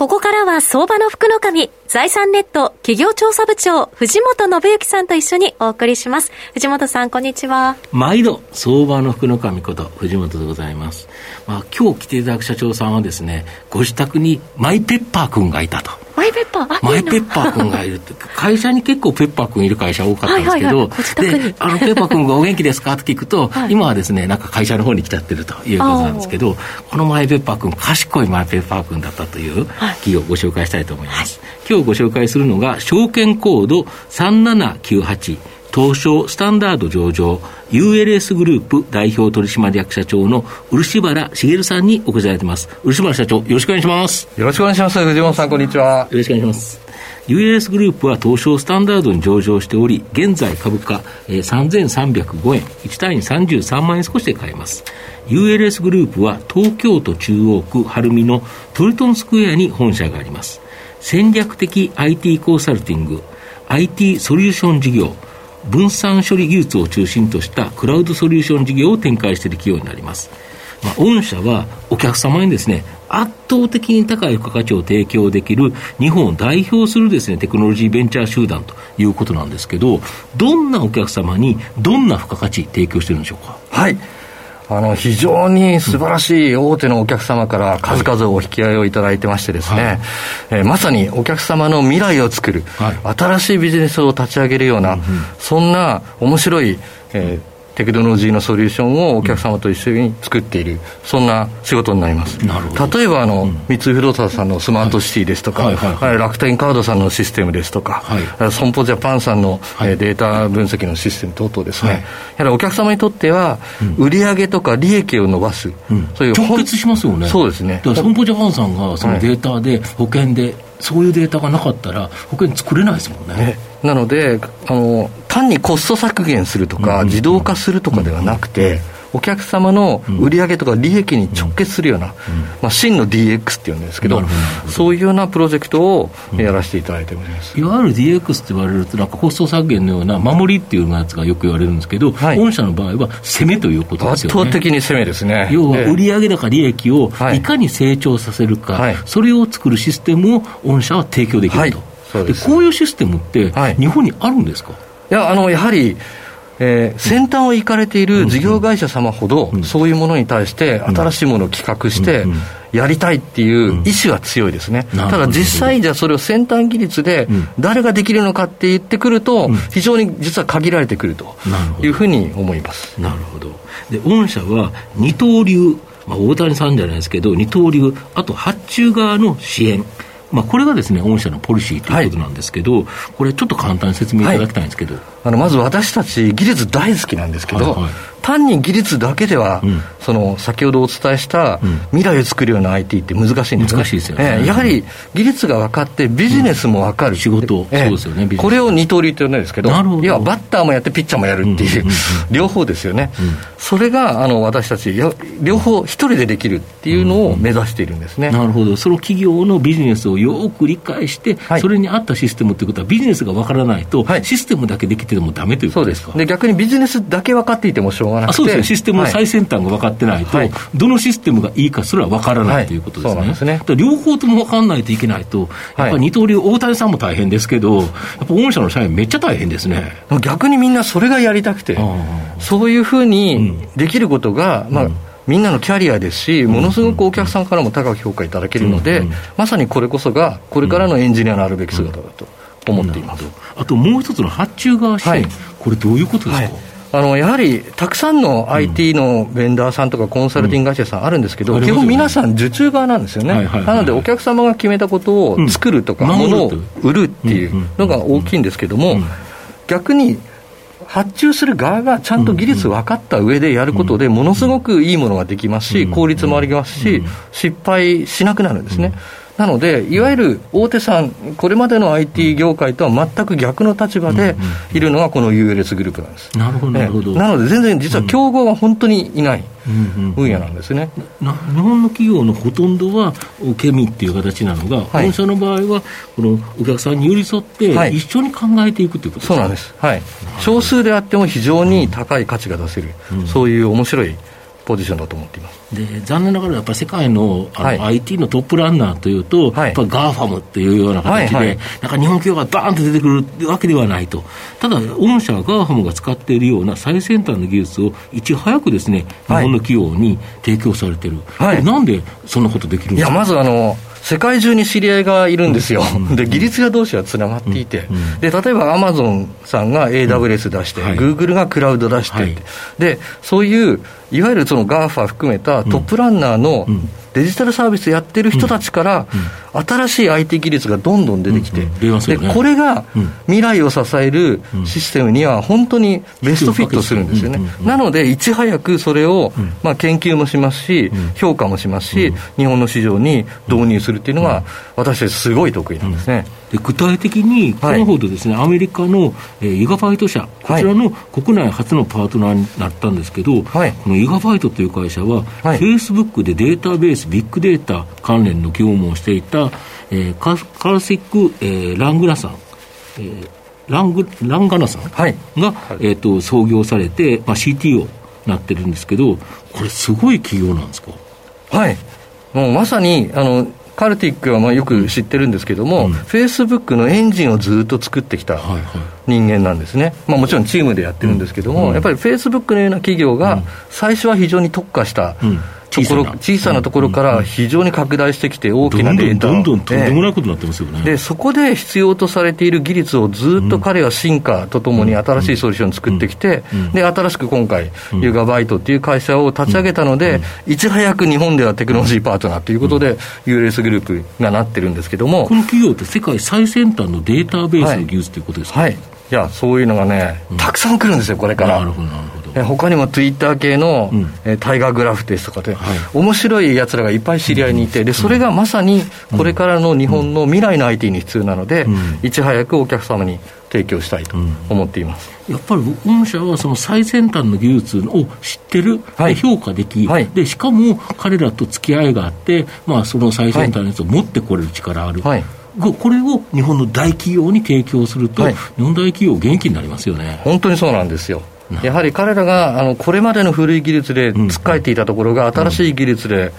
ここからは相場の福の神、財産ネット企業調査部長、藤本信之さんと一緒にお送りします。藤本さん、こんにちは。毎度、相場の福の神こと、藤本でございます。まあ、今日来ていただく社長さんはですね、ご自宅にマイペッパー君がいたと。マイペッパー？マイペッパー君がいるって、会社に結構ペッパー君いる会社多かったんですけど、で、あの、ペッパー君がお元気ですか？って聞くと、はい、今はですね、なんか会社の方に来ちゃってるということなんですけど、このマイペッパー君、賢いマイペッパー君だったという企業をご紹介したいと思います。はい、今日ご紹介するのが、証券コード3798、東証スタンダード上場 ULS グループ代表取締役社長の漆原茂さんにお越しいただいてます。漆原社長よろしくお願いします。よろしくお願いします。藤本さんこんにちは。よろしくお願いします。ULS グループは東証スタンダードに上場しており、現在株価、えー、3305円、1単位33万円少しで買えます。ULS グループは東京都中央区晴海のトルトンスクエアに本社があります。戦略的 IT コンサルティング、IT ソリューション事業、分散処理技術を中心としたクラウドソリューション事業を展開している企業になります。まあ、御社はお客様にですね、圧倒的に高い付加価値を提供できる日本を代表するですね、テクノロジーベンチャー集団ということなんですけど、どんなお客様にどんな付加価値提供してるんでしょうか？はい。あの非常に素晴らしい大手のお客様から数々お引き合いをいただいてましてですね、はい、えー、まさにお客様の未来を作る、はい、新しいビジネスを立ち上げるような、うんうん、そんな面白い、えー、テクノロジーのソリューションをお客様と一緒に作っている、そんな仕事になります。例えばあの、うん、三井不動産さんのスマートシティですとか、はい。はい。はい、楽天カードさんのシステムですとか、はい、損保ジャパンさんの、はい、データ分析のシステム等々ですね、はい、やはりお客様にとっては、売上とか利益を伸ばす、うん、そういう直結しますよね。そうですね。損保ジャパンさんがそのデータで、保険で、そういうデータがなかったら、保険作れないですもんね。ね。なのであの、単にコスト削減するとか、自動化するとかではなくて、お客様の売上とか利益に直結するような、まあ、真の DX っていうんですけど、そういうようなプロジェクトをやらせていただいております、いわゆる DX って言われると、なんかコスト削減のような守りっていうやつがよく言われるんですけど、はい、御社の場合は攻めということですよね。圧倒的に攻めですね。要は売上高利益をい。かに成長させるか、はい、それを作るシステムを御社は提供できると。はい、でこういうシステムって、日本にあるんですか、いやあのやはりえー、先端を行かれている事業会社様ほど、そういうものに対して新しいものを企画して、やりたいっていう意思は強いですね、ただ実際、じゃあそれを先端技術で誰ができるのかって言ってくると、非常に実は限られてくるというふうに思います。なるほど、で御社は二刀流、まあ、大谷さんじゃないですけど、二刀流、あと発注側の支援。まあ、これがですね、御社のポリシーということなんですけど、はい、これ、ちょっと簡単に説明いただきたいんですけど、はい、あのまず私たち、技術大好きなんですけど、はいはい、単に技術だけでは、うん、その先ほどお伝えした未来を作るような IT って難しいんです、ね、難しいですよね、えー、やはり技術が分かって、ビジネスも分かる、うん、仕事、えー、そうですよね、これを二刀流って言うんですけど、要はバッターもやって、ピッチャーもやるっていう、両方ですよね、うん、それがあの私たち、両方一人でできるっていうのを目指しているんですね、なるほど、その企業のビジネスをよく理解して、はい、それに合ったシステムということは、ビジネスが分からないと、はい、システムだけできてもだめということですか？で逆にビジネスだけ分かっていてもしょうがなくて、そうですね、システムの最先端が分かってないと、はい、どのシステムがいいかすら分からない、ということですね。ですね。両方とも分かんないといけないと、やっぱり二刀流、大谷さんも大変ですけど、やっぱ御社の社員、めっちゃ大変ですね。逆にみんなそれがやりたくて、そういうふうにできることが、まあ、うんみんなのキャリアですし、ものすごくお客さんからも高く評価いただけるので、まさにこれこそが、これからのエンジニアのあるべき姿だと思っています、あともう一つの発注側支援、はい、これ、どういうことですか、はい。あのやはりたくさんの IT のベンダーさんとかコンサルティング会社さんあるんですけど、基本皆さん受注側なんですよね、なのでお客様が決めたことを作るとか、ものを売るっていうのが大きいんですけども、逆に発注する側がちゃんと技術分かった上でやることで、ものすごくいいものができますし、効率もありますし、失敗しなくなるんですね。なので、いわゆる大手さん、これまでの IT 業界とは全く逆の立場でいるのがこの ULS グループなんです。なるほど、なるほど。なので、全然実は競合は本当にいない。分野なんですね、日本の企業のほとんどは受け身っていう形なのが、はい、本社の場合は、このお客さんに寄り添って、一緒に考えていくということですか、そうなんです、はい、少数であっても非常に高い価値が出せる、うん、そういう面白いポジションだと思っています。で残念ながらやっぱり世界のあの、はい、IT のトップランナーというと、はい、やっぱ GAFAMっていうような形で、はいはい、なんか日本企業がバーンと出てくるわけではないと、ただ、御社は GAFAMが使っているような最先端の技術をいち早くですね、日本の企業に提供されてる、はい、なんでそんなことできるんですか？いやまずあの世界中に知り合いがいるんですよ、で技術者同士はつながっていて、で例えばアマゾンさんが AWS 出して、グーグルがクラウド出して、でそういういわゆるその GAFA 含めたトップランナーのデジタルサービスやってる人たちから、新しい IT 技術がどんどん出てきて、でこれが未来を支えるシステムには本当にベストフィットするんですよね。なので、いち早くそれを、まあ、研究もしますし、評価もしますし、日本の市場に導入するっていうのが、私たちすごい得意なんですね。で具体的に、このほどですね、はい、アメリカの、えー、イガバイト社、こちらの国内初のパートナーになったんですけど、はい、このイガバイトという会社は、はい、フェイスブックでデータベース、ビッグデータ関連の業務をしていた、えー、カカルシック、えー、ラングラさん、えー、ラングランガナさんが、はい、えーと、創業されて、まあ、CTO になってるんですけど、これ、すごい企業なんですか？はい、もうまさにあのカルティックはまあよく知ってるんですけども、フェイスブックのエンジンをずっと作ってきた人間なんですね、まあ、もちろんチームでやってるんですけども、やっぱりフェイスブックのような企業が、最初は非常に特化した、ところ小さなところから非常に拡大してきて、大きなデータどんどんとんでもないことになってますよね、でそこで必要とされている技術をずっと彼は進化とともに新しいソリューションを作ってきて、で新しく今回、ユーガバイトっていう会社を立ち上げたので、いち早く日本ではテクノロジーパートナーということで、ULS グループがなってるんですけども、この企業って世界最先端のデータベースの技術ということですか、はい、はい。いや、そういうのがね、たくさん来るんですよ、これから。なるほど、なるほど。え他にもツイッター系の、うん、えタイガーグラフですとかで、はい、面白いやつらがいっぱい知り合いにいて、でそれがまさにこれからの日本の未来の IT に必要なので、うん、いち早くお客様に提供したいと思っています、やっぱり御社はその最先端の技術を知ってる、はい、評価でき、はい、で、しかも彼らと付き合いがあって、まあ、その最先端のやつを持ってこれる力ある。はい。これを日本の大企業に提供すると、日本大企業、元気になりますよね。本当にそうなんですよ。やはり彼らがあのこれまでの古い技術でつっかえていたところが、新しい技術で、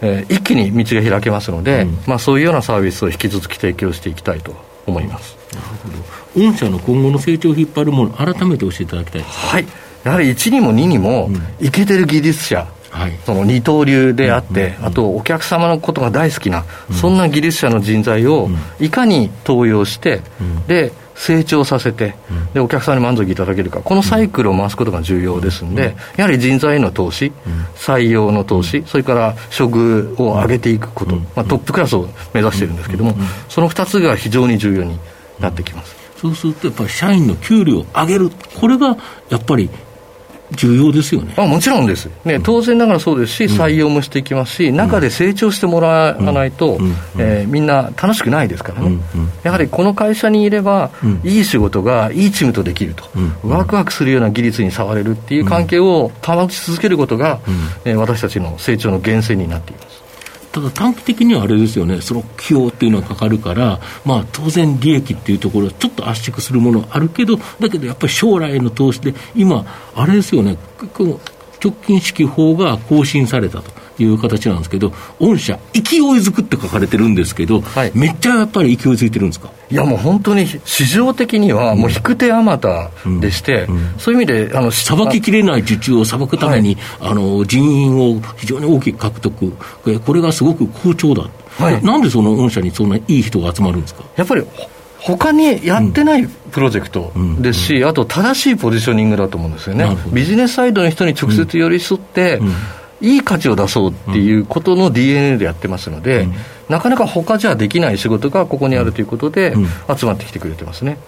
えー、一気に道が開けますので、まあ、そういうようなサービスを引き続き提供していきたいと思います。なるほど、御社の今後の成長を引っ張るもの、改めて教えていただきたいはい。やはり1にも2にも、いけてる技術者、はい、その二刀流であって、あとお客様のことが大好きな、そんな技術者の人材をいかに登用して、で成長させて、でお客さんに満足いただけるか、このサイクルを回すことが重要ですんで、やはり人材への投資、採用の投資、それから処遇を上げていくこと、まあ、トップクラスを目指しているんですけれども、その2つが非常に重要になってきます。そうすると、やっぱり社員の給料を上げる、これがやっぱり重要ですよね。あもちろんです、ね、当然ながらそうですし、採用もしていきますし、中で成長してもらわないと、えー、みんな楽しくないですからね、やはりこの会社にいれば、いい仕事がいいチームとできると、ワクワクするような技術に触れるっていう関係を保ち続けることが、えー、私たちの成長の源泉になっています。ただ短期的にはあれですよね、その費用っていうのがかかるから、まあ、当然、利益っていうところはちょっと圧縮するものあるけど、だけどやっぱり将来への投資で、今、あれですよね、直近式法が更新されたと。いう形なんですけど、御社、勢いづくって書かれてるんですけど、はい、めっちゃやっぱり勢いづいてるんですか？いやもう本当に市場的にはもう引く手あまたでして、うん。うん、そういう意味で、あのさばききれない受注をさばくために、はい、あの人員を非常に大きく獲得、これがすごく好調だ、はい、なんでその御社にそんないい人が集まるんですか？やっぱり他にやってないプロジェクトですし、あと正しいポジショニングだと思うんですよね、ビジネスサイドの人に直接寄り添って、いい価値を出そうっていうことの DNA でやってますので、うん、なかなか他じゃできない仕事がここにあるということで、集まってきてくれてますね、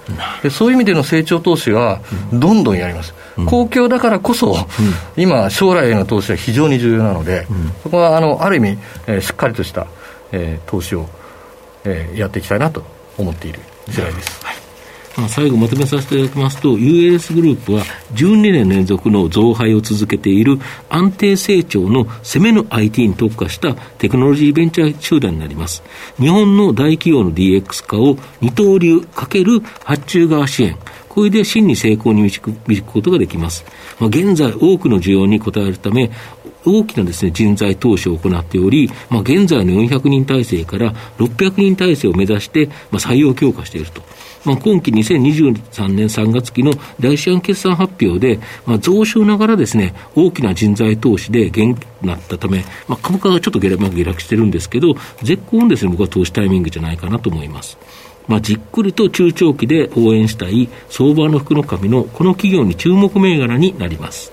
でそういう意味での成長投資は、どんどんやります、公共だからこそ、今、将来への投資は非常に重要なので、そこはあのある意味、えー、しっかりとしたえー、投資を、えー、やっていきたいなと思っている次第です。はいまあ、最後まとめさせていただきますと、ULS グループは12年連続の増配を続けている安定成長の攻めの IT に特化したテクノロジーベンチャー集団になります。日本の大企業の DX 化を二刀流かける発注側支援。これで真に成功に導く導くことができます。まあ、現在多くの需要に応えるため、大きなですね、人材投資を行っており、まあ、現在の400人体制から600人体制を目指して、まあ、採用強化していると。まあ、今期2023年3月期の第四半決算発表で、まあ、増収ながらですね、大きな人材投資で元気になったため、まあ、株価がちょっと下落下落してるんですけど、絶好のですね、僕は投資タイミングじゃないかなと思います。まあ、じっくりと中長期で応援したい相場の福の神のこの企業に注目銘柄になります。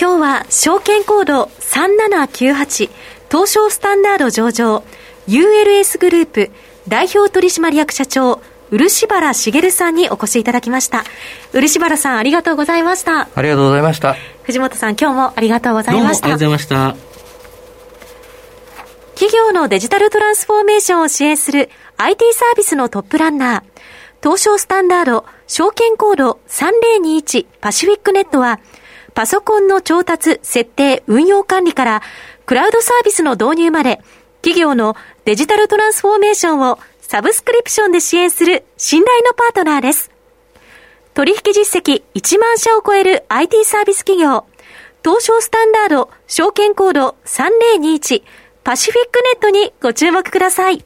今日は証券コード3798東証スタンダード上場 ULS グループ代表取締役社長漆原茂さんにお越しいただきました。漆原さん、ありがとうございました。ありがとうございました。藤本さん、今日もありがとうございました。ありがとうございました。企業のデジタルトランスフォーメーションを支援する IT サービスのトップランナー、東証スタンダード、証券コード3021パシフィックネットは、パソコンの調達、設定、運用管理から、クラウドサービスの導入まで、企業のデジタルトランスフォーメーションをサブスクリプションで支援する信頼のパートナーです。取引実績1万社を超える IT サービス企業、東証スタンダード証券コード3021パシフィックネットにご注目ください。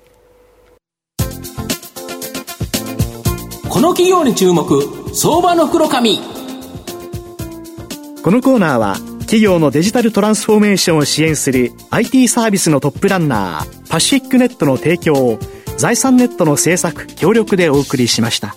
この企業に注目、相場の袋紙。このコーナーは企業のデジタルトランスフォーメーションを支援する IT サービスのトップランナーパシフィックネットの提供を財産ネットの制作協力でお送りしました。